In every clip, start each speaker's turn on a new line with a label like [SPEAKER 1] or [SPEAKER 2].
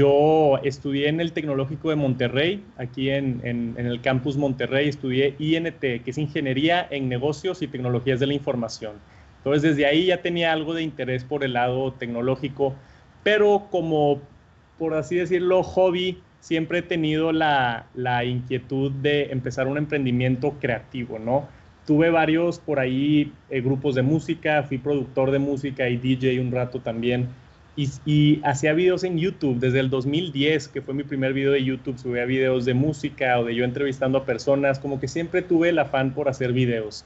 [SPEAKER 1] Yo estudié en el Tecnológico de Monterrey, aquí en, en, el campus Monterrey, estudié INT, que es Ingeniería en Negocios y Tecnologías de la Información. Entonces, desde ahí ya tenía algo de interés por el lado tecnológico, pero como, por así decirlo, hobby, siempre he tenido la, la inquietud de empezar un emprendimiento creativo, ¿no? Tuve varios por ahí eh, grupos de música, fui productor de música y DJ un rato también y, hacía videos en YouTube desde el 2010, que fue mi primer video de YouTube, subía videos de música o de yo entrevistando a personas, como que siempre tuve el afán por hacer videos.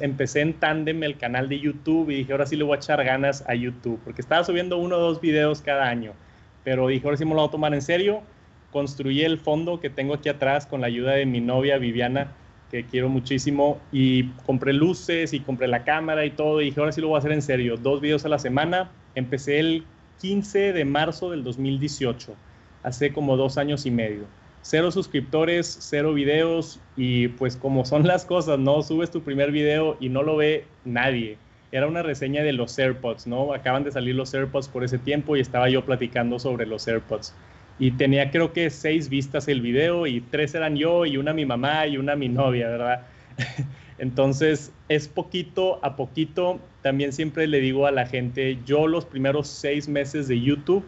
[SPEAKER 1] Empecé en Tandem el canal de YouTube y dije, ahora sí le voy a echar ganas a YouTube, porque estaba subiendo uno o dos videos cada año, pero dije, ahora sí me lo voy a tomar en serio. Construí el fondo que tengo aquí atrás con la ayuda de mi novia Viviana, que quiero muchísimo, y compré luces y compré la cámara y todo, y dije, ahora sí lo voy a hacer en serio, dos videos a la semana. Empecé el 15 de marzo del 2018, hace como dos años y medio. Cero suscriptores, cero videos y pues como son las cosas, ¿no? Subes tu primer video y no lo ve nadie. Era una reseña de los AirPods, ¿no? Acaban de salir los AirPods por ese tiempo y estaba yo platicando sobre los AirPods. Y tenía creo que seis vistas el video y tres eran yo y una mi mamá y una mi novia, ¿verdad? Entonces, es poquito a poquito. También siempre le digo a la gente, yo los primeros seis meses de YouTube,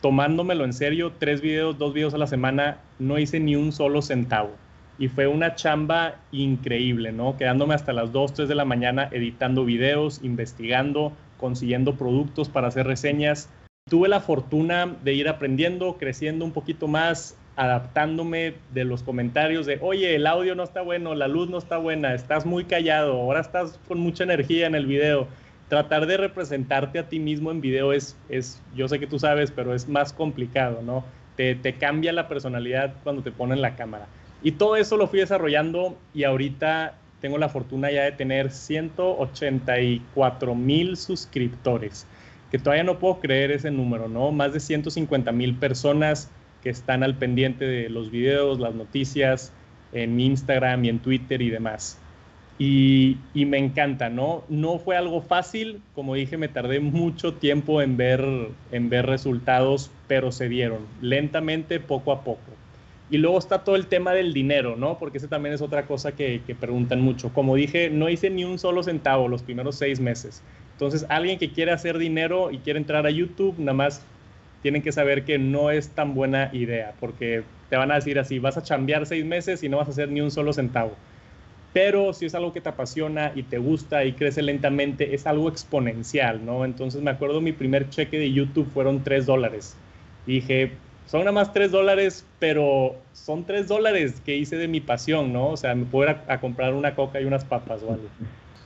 [SPEAKER 1] tomándomelo en serio, tres videos, dos videos a la semana, no hice ni un solo centavo. Y fue una chamba increíble, ¿no? Quedándome hasta las 2, 3 de la mañana editando videos, investigando, consiguiendo productos para hacer reseñas. Tuve la fortuna de ir aprendiendo, creciendo un poquito más, adaptándome de los comentarios de, oye, el audio no está bueno, la luz no está buena, estás muy callado, ahora estás con mucha energía en el video. Tratar de representarte a ti mismo en video es, es yo sé que tú sabes, pero es más complicado, ¿no? Te, te cambia la personalidad cuando te ponen la cámara. Y todo eso lo fui desarrollando y ahorita tengo la fortuna ya de tener 184 mil suscriptores, que todavía no puedo creer ese número, ¿no? Más de 150 mil personas que están al pendiente de los videos, las noticias en Instagram y en Twitter y demás. Y, me encanta, ¿no? No fue algo fácil, como dije, me tardé mucho tiempo en ver, en ver resultados, pero se dieron lentamente, poco a poco. Y luego está todo el tema del dinero, ¿no? Porque ese también es otra cosa que, que preguntan mucho. Como dije, no hice ni un solo centavo los primeros seis meses. Entonces, alguien que quiere hacer dinero y quiere entrar a YouTube, nada más tienen que saber que no es tan buena idea, porque te van a decir así, vas a chambear seis meses y no vas a hacer ni un solo centavo. Pero si es algo que te apasiona y te gusta y crece lentamente, es algo exponencial, ¿no? Entonces me acuerdo mi primer cheque de YouTube fueron tres dólares. Y dije, son nada más tres dólares, pero son tres dólares que hice de mi pasión, ¿no? O sea, me puedo ir a, comprar una coca y unas papas o algo.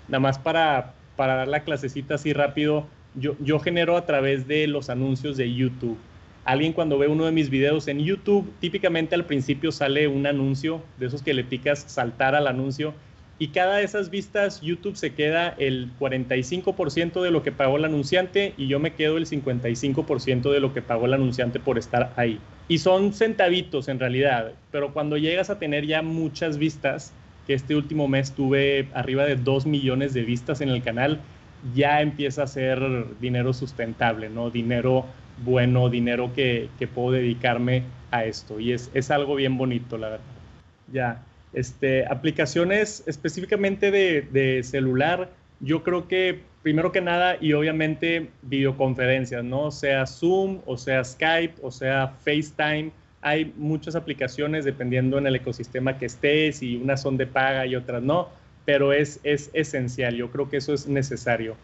[SPEAKER 1] Nada más para, para dar la clasecita así rápido, yo, genero a través de los anuncios de YouTube. Alguien cuando ve uno de mis videos en YouTube, típicamente al principio sale un anuncio, de esos que le picas saltar al anuncio, y cada de esas vistas YouTube se queda el 45% de lo que pagó el anunciante y yo me quedo el 55% de lo que pagó el anunciante por estar ahí. Y son centavitos en realidad, pero cuando llegas a tener ya muchas vistas, que este último mes tuve arriba de 2 millones de vistas en el canal, ya empieza a ser dinero sustentable, ¿no? Dinero bueno, dinero que, puedo dedicarme a esto. Y es, es, algo bien bonito, la verdad. Ya, este, aplicaciones específicamente de, de, celular, yo creo que primero que nada y obviamente videoconferencias, ¿no? Sea Zoom o sea Skype o sea FaceTime. Hay muchas aplicaciones dependiendo en el ecosistema que estés y unas son de paga y otras no pero es, es esencial, yo creo que eso es necesario.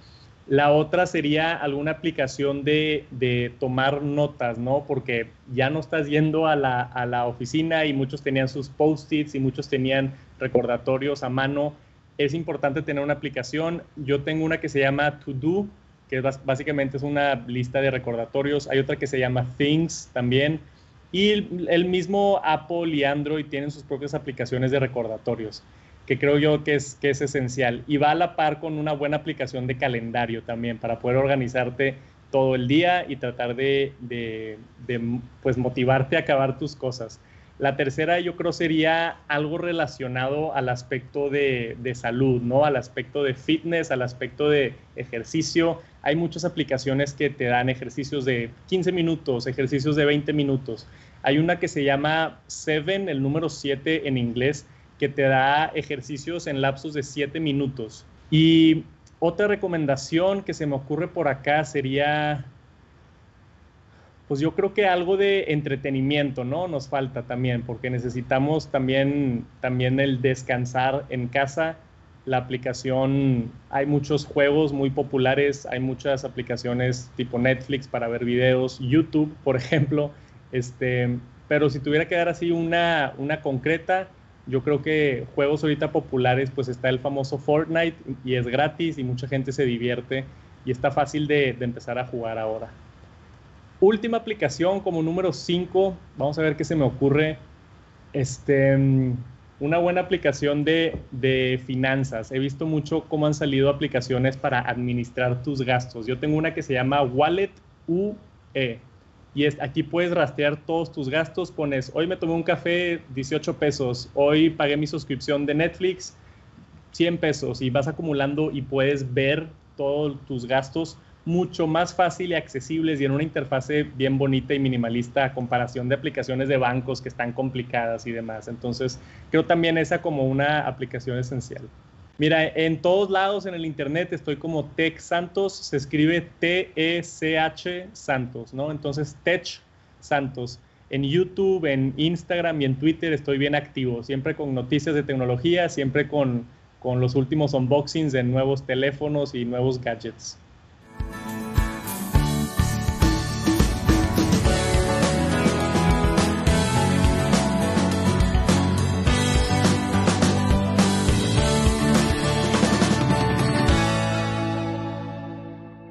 [SPEAKER 1] La otra sería alguna aplicación de, de, tomar notas, ¿no? Porque ya no estás yendo a la, a la oficina y muchos tenían sus post-its y muchos tenían recordatorios a mano. Es importante tener una aplicación. Yo tengo una que se llama To Do, que básicamente es una lista de recordatorios. Hay otra que se llama Things también. Y el, el mismo Apple y Android tienen sus propias aplicaciones de recordatorios que creo yo que es, que es esencial. Y va a la par con una buena aplicación de calendario también para poder organizarte todo el día y tratar de, de, pues motivarte a acabar tus cosas. La tercera yo creo sería algo relacionado al aspecto de, de, salud, ¿no? Al aspecto de fitness, al aspecto de ejercicio. hay muchas aplicaciones que te dan ejercicios de 15 minutos, ejercicios de 20 minutos. Hay una que se llama Seven, el número 7 en inglés, que te da ejercicios en lapsos de 7 minutos. Y otra recomendación que se me ocurre por acá sería, pues yo creo que algo de entretenimiento, ¿no? Nos falta también, porque necesitamos también, también el descansar en casa la aplicación, hay muchos juegos muy populares, hay muchas aplicaciones tipo Netflix para ver videos, YouTube, por ejemplo, este, pero si tuviera que dar así una, una concreta, yo creo que juegos ahorita populares, pues está el famoso Fortnite y es gratis y mucha gente se divierte y está fácil de, de empezar a jugar ahora. Última aplicación como número 5, vamos a ver qué se me ocurre. Este, una buena aplicación de, finanzas. He visto mucho cómo han salido aplicaciones para administrar tus gastos. Yo tengo una que se llama Wallet UE. Y aquí puedes rastrear todos tus gastos. Pones, hoy me tomé un café 18 pesos, hoy pagué mi suscripción de Netflix 100 pesos y vas acumulando y puedes ver todos tus gastos mucho más fácil y accesibles y en una interfase bien bonita y minimalista a comparación de aplicaciones de bancos que están complicadas y demás. Entonces, creo también esa como una aplicación esencial. Mira, en todos lados en el internet estoy como Tech Santos, se escribe T-E-C-H Santos, ¿no? Entonces, Tech Santos. En YouTube, en Instagram y en Twitter estoy bien activo, siempre con noticias de tecnología, siempre con, con los últimos unboxings de nuevos teléfonos y nuevos gadgets.